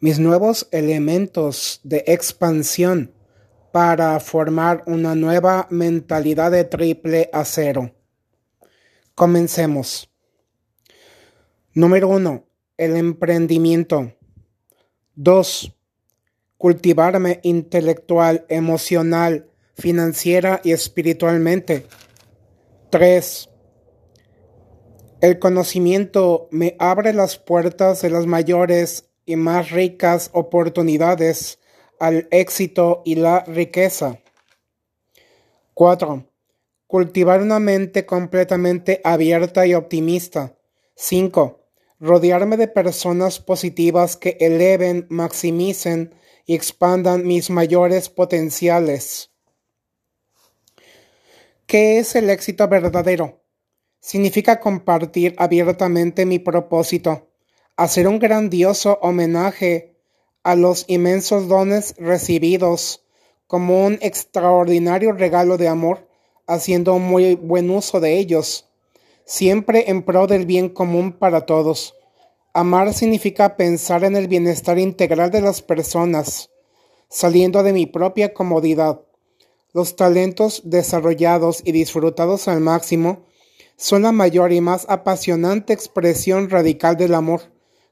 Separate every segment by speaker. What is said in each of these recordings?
Speaker 1: mis nuevos elementos de expansión para formar una nueva mentalidad de triple acero. Comencemos. Número uno, el emprendimiento. Dos, cultivarme intelectual, emocional, financiera y espiritualmente. Tres, el conocimiento me abre las puertas de las mayores y más ricas oportunidades al éxito y la riqueza. 4. Cultivar una mente completamente abierta y optimista. 5. Rodearme de personas positivas que eleven, maximicen y expandan mis mayores potenciales. ¿Qué es el éxito verdadero? Significa compartir abiertamente mi propósito, hacer un grandioso homenaje a los inmensos dones recibidos como un extraordinario regalo de amor, haciendo muy buen uso de ellos, siempre en pro del bien común para todos. Amar significa pensar en el bienestar integral de las personas, saliendo de mi propia comodidad. Los talentos desarrollados y disfrutados al máximo son la mayor y más apasionante expresión radical del amor,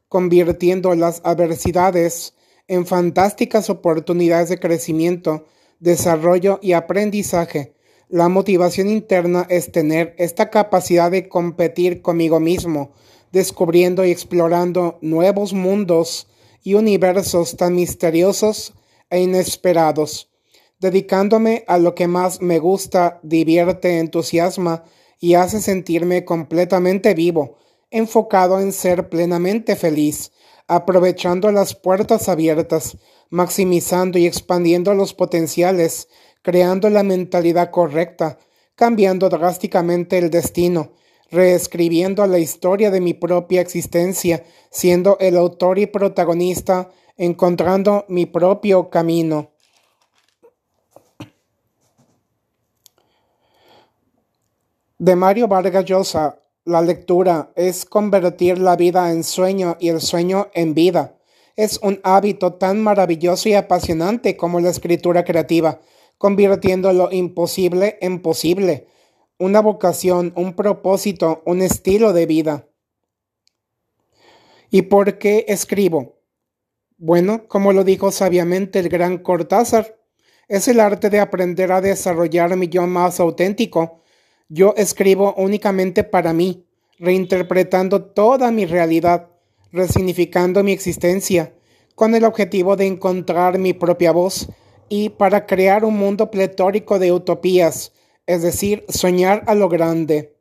Speaker 1: convirtiendo las adversidades en fantásticas oportunidades de crecimiento, desarrollo y aprendizaje. La motivación interna es tener esta capacidad de competir conmigo mismo, descubriendo y explorando nuevos mundos y universos tan misteriosos e inesperados, dedicándome a lo que más me gusta, divierte, entusiasma y hace sentirme completamente vivo, enfocado en ser plenamente feliz, aprovechando las puertas abiertas, maximizando y expandiendo los potenciales, creando la mentalidad correcta, cambiando drásticamente el destino, reescribiendo la historia de mi propia existencia, siendo el autor y protagonista, encontrando mi propio camino. De Mario Vargas Llosa, la lectura es convertir la vida en sueño y el sueño en vida. Es un hábito tan maravilloso y apasionante como la escritura creativa, convirtiendo lo imposible en posible, una vocación, un propósito, un estilo de vida. ¿Y por qué escribo? Bueno, como lo dijo sabiamente el gran Cortázar, es el arte de aprender a desarrollar mi yo más auténtico, yo escribo únicamente para mí, reinterpretando toda mi realidad, resignificando mi existencia, con el objetivo de encontrar mi propia voz y para crear un mundo pletórico de utopías, es decir, soñar a lo grande.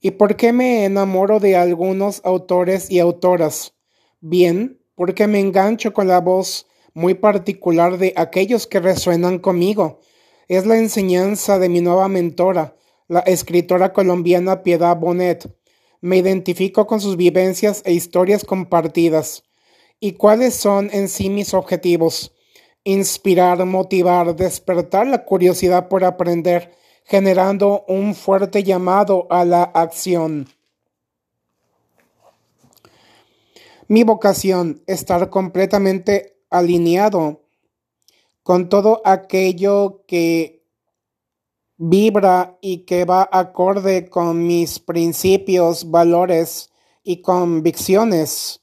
Speaker 1: ¿Y por qué me enamoro de algunos autores y autoras? Bien, porque me engancho con la voz muy particular de aquellos que resuenan conmigo. Es la enseñanza de mi nueva mentora, la escritora colombiana Piedad Bonet. Me identifico con sus vivencias e historias compartidas. ¿Y cuáles son en sí mis objetivos? Inspirar, motivar, despertar la curiosidad por aprender, generando un fuerte llamado a la acción. Mi vocación, estar completamente alineado con todo aquello que vibra y que va acorde con mis principios, valores y convicciones.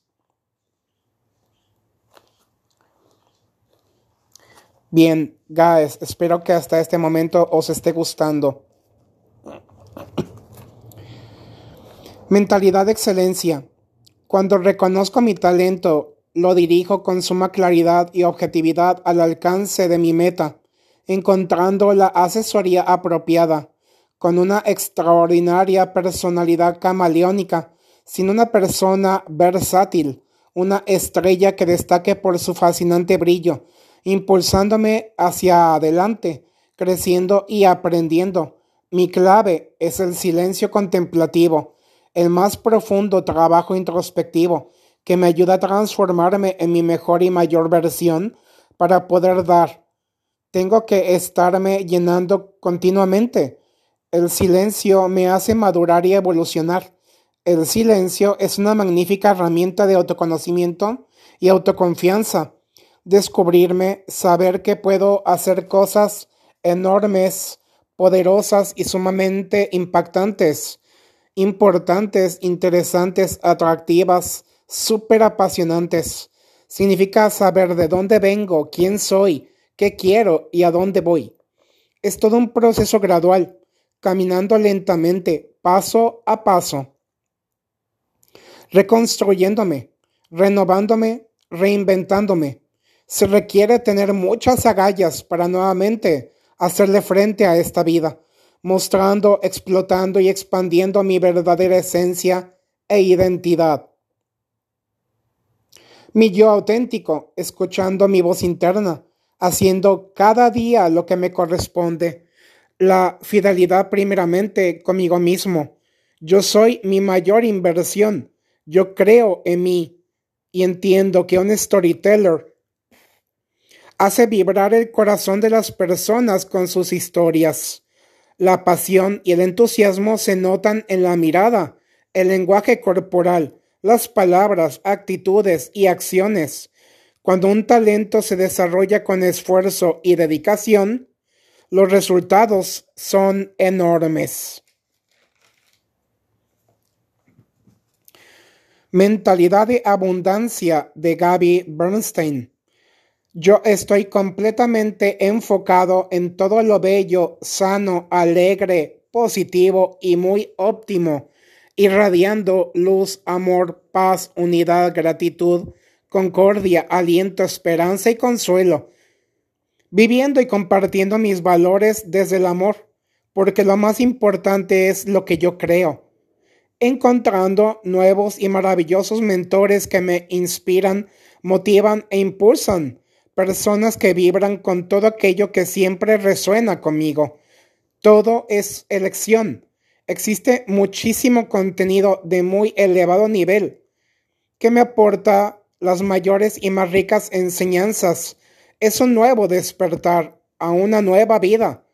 Speaker 1: Bien, guys, espero que hasta este momento os esté gustando. Mentalidad de excelencia. Cuando reconozco mi talento, lo dirijo con suma claridad y objetividad al alcance de mi meta encontrando la asesoría apropiada, con una extraordinaria personalidad camaleónica, sin una persona versátil, una estrella que destaque por su fascinante brillo, impulsándome hacia adelante, creciendo y aprendiendo. Mi clave es el silencio contemplativo, el más profundo trabajo introspectivo, que me ayuda a transformarme en mi mejor y mayor versión para poder dar, tengo que estarme llenando continuamente. El silencio me hace madurar y evolucionar. El silencio es una magnífica herramienta de autoconocimiento y autoconfianza. Descubrirme, saber que puedo hacer cosas enormes, poderosas y sumamente impactantes, importantes, interesantes, atractivas, súper apasionantes. Significa saber de dónde vengo, quién soy, qué quiero y a dónde voy. Es todo un proceso gradual, caminando lentamente, paso a paso, reconstruyéndome, renovándome, reinventándome. Se requiere tener muchas agallas para nuevamente hacerle frente a esta vida, mostrando, explotando y expandiendo mi verdadera esencia e identidad. Mi yo auténtico, escuchando mi voz interna, haciendo cada día lo que me corresponde. La fidelidad primeramente conmigo mismo. Yo soy mi mayor inversión. Yo creo en mí y entiendo que un storyteller hace vibrar el corazón de las personas con sus historias. La pasión y el entusiasmo se notan en la mirada, el lenguaje corporal, las palabras, actitudes y acciones. Cuando un talento se desarrolla con esfuerzo y dedicación, los resultados son enormes. Mentalidad de abundancia de Gaby Bernstein. Yo estoy completamente enfocado en todo lo bello, sano, alegre, positivo y muy óptimo, irradiando luz, amor, paz, unidad, gratitud, concordia, aliento, esperanza y consuelo, viviendo y compartiendo mis valores desde el amor, porque lo más importante es lo que yo creo, encontrando nuevos y maravillosos mentores que me inspiran, motivan e impulsan, personas que vibran con todo aquello que siempre resuena conmigo. Todo es elección. Existe muchísimo contenido de muy elevado nivel que me aporta las mayores y más ricas enseñanzas. Es un nuevo despertar a una nueva vida.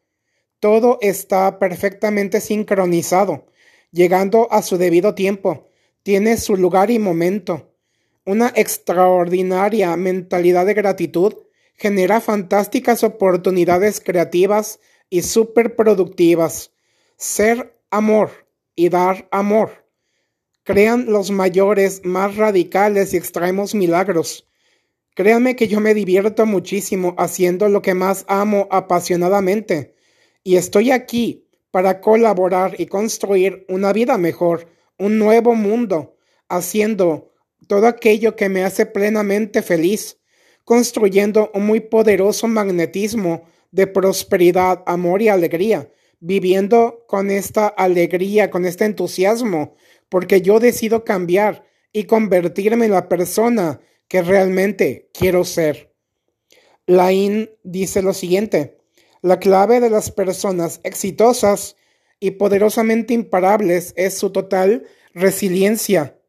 Speaker 1: Todo está perfectamente sincronizado, llegando a su debido tiempo. Tiene su lugar y momento. Una extraordinaria mentalidad de gratitud genera fantásticas oportunidades creativas y superproductivas. Ser amor y dar amor crean los mayores, más radicales y extremos milagros. Créanme que yo me divierto muchísimo haciendo lo que más amo apasionadamente, y estoy aquí para colaborar y construir una vida mejor, un nuevo mundo, haciendo todo aquello que me hace plenamente feliz, construyendo un muy poderoso magnetismo de prosperidad, amor y alegría, viviendo con esta alegría, con este entusiasmo, porque yo decido cambiar y convertirme en la persona que realmente quiero ser. Lain dice lo siguiente, la clave de las personas exitosas y poderosamente imparables es su total resiliencia.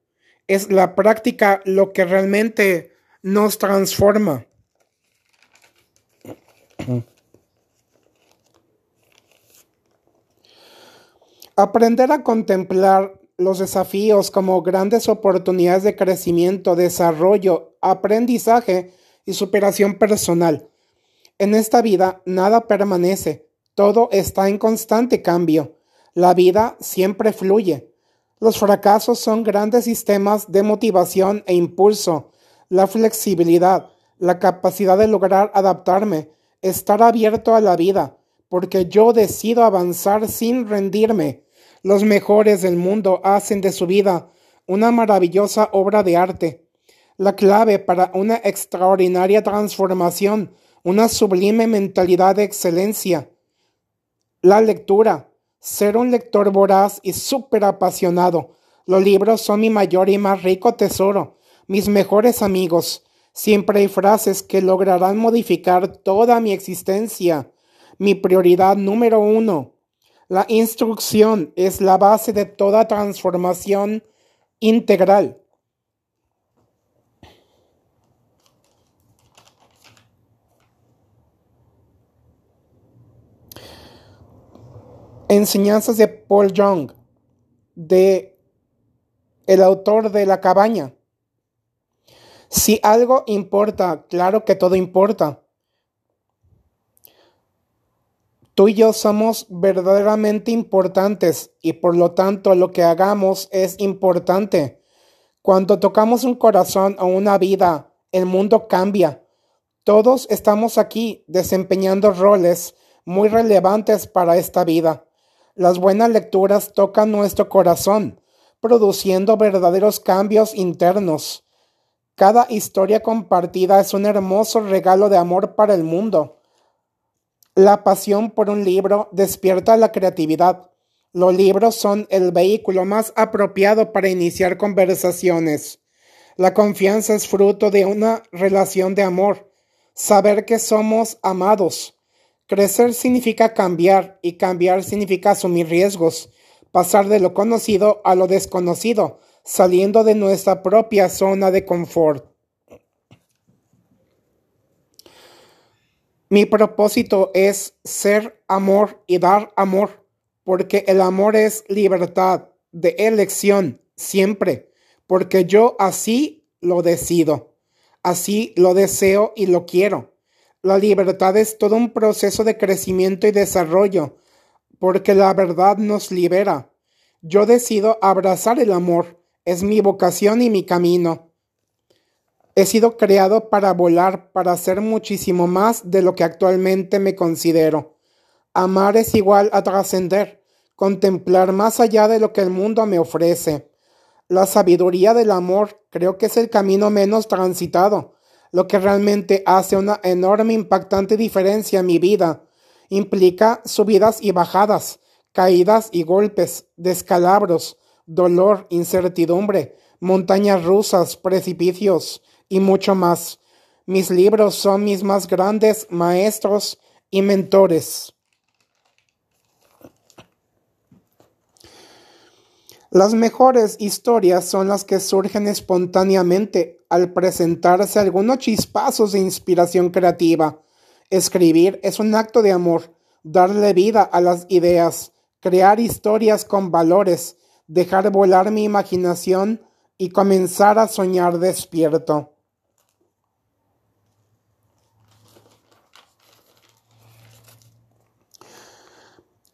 Speaker 1: Es la práctica lo que realmente nos transforma. Aprender a contemplar los desafíos como grandes oportunidades de crecimiento, desarrollo, aprendizaje y superación personal. En esta vida nada permanece, todo está en constante cambio. La vida siempre fluye. Los fracasos son grandes sistemas de motivación e impulso. La flexibilidad, la capacidad de lograr adaptarme, estar abierto a la vida, porque yo decido avanzar sin rendirme los mejores del mundo hacen de su vida una maravillosa obra de arte. La clave para una extraordinaria transformación, una sublime mentalidad de excelencia. La lectura. Ser un lector voraz y súper apasionado. Los libros son mi mayor y más rico tesoro, mis mejores amigos. Siempre hay frases que lograrán modificar toda mi existencia. Mi prioridad número uno. La instrucción es la base de toda transformación integral. Enseñanzas de Paul Young, de el autor de La cabaña. Si algo importa, claro que todo importa. Tú y yo somos verdaderamente importantes y por lo tanto lo que hagamos es importante. Cuando tocamos un corazón o una vida, el mundo cambia. Todos estamos aquí desempeñando roles muy relevantes para esta vida. Las buenas lecturas tocan nuestro corazón, produciendo verdaderos cambios internos. Cada historia compartida es un hermoso regalo de amor para el mundo. La pasión por un libro despierta la creatividad. Los libros son el vehículo más apropiado para iniciar conversaciones. La confianza es fruto de una relación de amor. Saber que somos amados. Crecer significa cambiar y cambiar significa asumir riesgos, pasar de lo conocido a lo desconocido, saliendo de nuestra propia zona de confort. Mi propósito es ser amor y dar amor, porque el amor es libertad de elección siempre, porque yo así lo decido, así lo deseo y lo quiero. La libertad es todo un proceso de crecimiento y desarrollo, porque la verdad nos libera. Yo decido abrazar el amor, es mi vocación y mi camino. He sido creado para volar, para ser muchísimo más de lo que actualmente me considero. Amar es igual a trascender, contemplar más allá de lo que el mundo me ofrece. La sabiduría del amor creo que es el camino menos transitado, lo que realmente hace una enorme impactante diferencia en mi vida. Implica subidas y bajadas, caídas y golpes, descalabros, dolor, incertidumbre, montañas rusas, precipicios, y mucho más. Mis libros son mis más grandes maestros y mentores. Las mejores historias son las que surgen espontáneamente al presentarse algunos chispazos de inspiración creativa. Escribir es un acto de amor, darle vida a las ideas, crear historias con valores, dejar volar mi imaginación y comenzar a soñar despierto.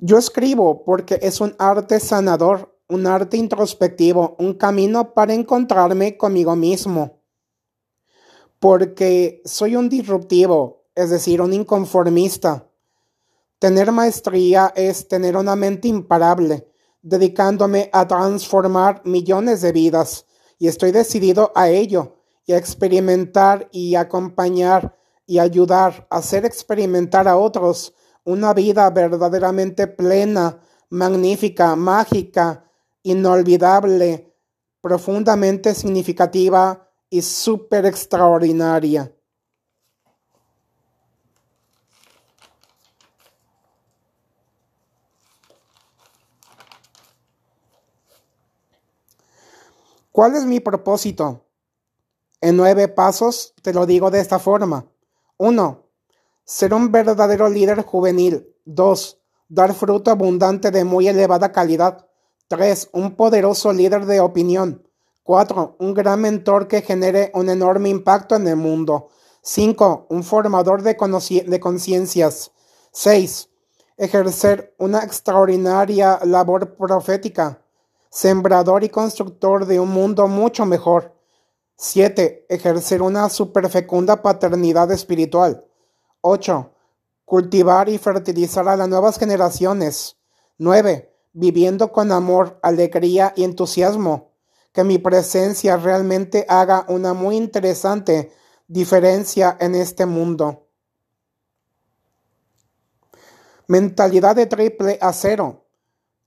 Speaker 1: Yo escribo porque es un arte sanador, un arte introspectivo, un camino para encontrarme conmigo mismo. Porque soy un disruptivo, es decir, un inconformista. Tener maestría es tener una mente imparable, dedicándome a transformar millones de vidas, y estoy decidido a ello, y a experimentar y acompañar y ayudar a hacer experimentar a otros una vida verdaderamente plena, magnífica, mágica, inolvidable, profundamente significativa y súper extraordinaria. ¿Cuál es mi propósito? En nueve pasos te lo digo de esta forma. Uno, ser un verdadero líder juvenil. 2. Dar fruto abundante de muy elevada calidad. 3. Un poderoso líder de opinión. 4. Un gran mentor que genere un enorme impacto en el mundo. 5. Un formador de, conciencias. 6. Ejercer una extraordinaria labor profética. Sembrador y constructor de un mundo mucho mejor. 7. Ejercer una superfecunda paternidad espiritual. 8. Cultivar y fertilizar a las nuevas generaciones. 9. Viviendo con amor, alegría y entusiasmo. Que mi presencia realmente haga una muy interesante diferencia en este mundo. Mentalidad de triple acero.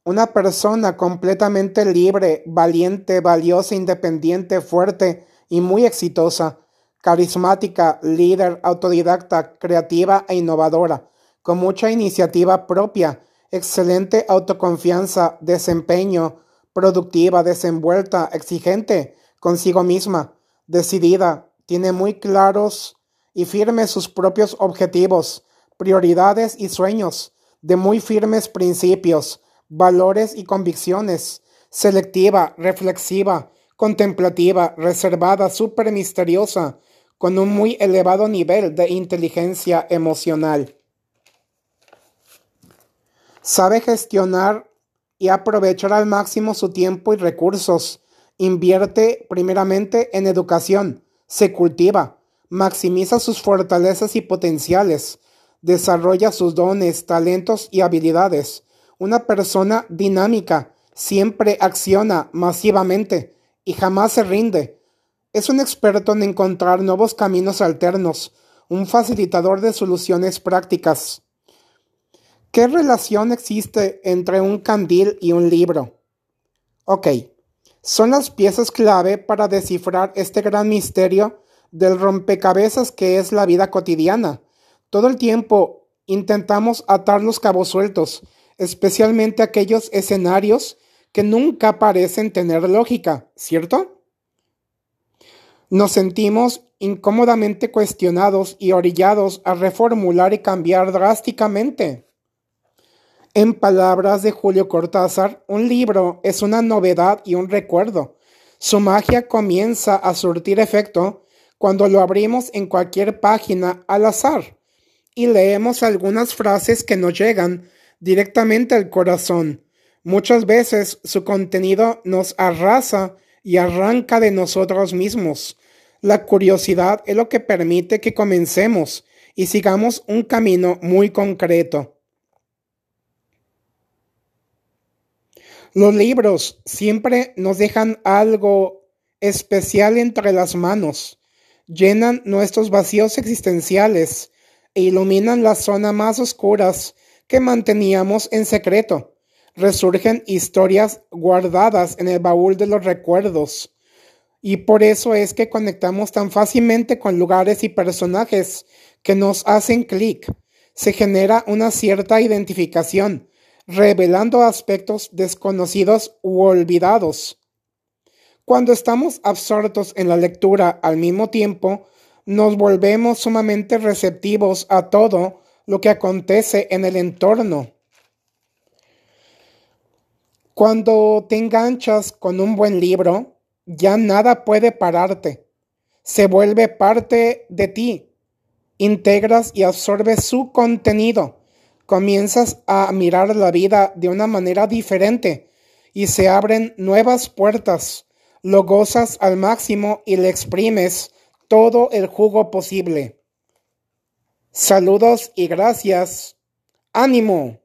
Speaker 1: Una persona completamente libre, valiente, valiosa, independiente, fuerte y muy exitosa carismática, líder, autodidacta, creativa e innovadora, con mucha iniciativa propia, excelente autoconfianza, desempeño, productiva, desenvuelta, exigente consigo misma, decidida, tiene muy claros y firmes sus propios objetivos, prioridades y sueños, de muy firmes principios, valores y convicciones, selectiva, reflexiva, contemplativa, reservada, súper misteriosa, con un muy elevado nivel de inteligencia emocional. Sabe gestionar y aprovechar al máximo su tiempo y recursos. Invierte primeramente en educación, se cultiva, maximiza sus fortalezas y potenciales, desarrolla sus dones, talentos y habilidades. Una persona dinámica siempre acciona masivamente y jamás se rinde. Es un experto en encontrar nuevos caminos alternos, un facilitador de soluciones prácticas. ¿Qué relación existe entre un candil y un libro? Ok, son las piezas clave para descifrar este gran misterio del rompecabezas que es la vida cotidiana. Todo el tiempo intentamos atar los cabos sueltos, especialmente aquellos escenarios que nunca parecen tener lógica, ¿cierto? Nos sentimos incómodamente cuestionados y orillados a reformular y cambiar drásticamente. En palabras de Julio Cortázar, un libro es una novedad y un recuerdo. Su magia comienza a surtir efecto cuando lo abrimos en cualquier página al azar y leemos algunas frases que nos llegan directamente al corazón. Muchas veces su contenido nos arrasa y arranca de nosotros mismos. La curiosidad es lo que permite que comencemos y sigamos un camino muy concreto. Los libros siempre nos dejan algo especial entre las manos llenan nuestros vacíos existenciales e iluminan las zonas más oscuras que manteníamos en secreto. Resurgen historias guardadas en el baúl de los recuerdos. Y por eso es que conectamos tan fácilmente con lugares y personajes que nos hacen clic. Se genera una cierta identificación, revelando aspectos desconocidos u olvidados. Cuando estamos absortos en la lectura al mismo tiempo, nos volvemos sumamente receptivos a todo lo que acontece en el entorno. Cuando te enganchas con un buen libro, ya nada puede pararte. Se vuelve parte de ti. Integras y absorbes su contenido. Comienzas a mirar la vida de una manera diferente y se abren nuevas puertas lo gozas al máximo y le exprimes todo el jugo posible. Saludos y gracias. Ánimo.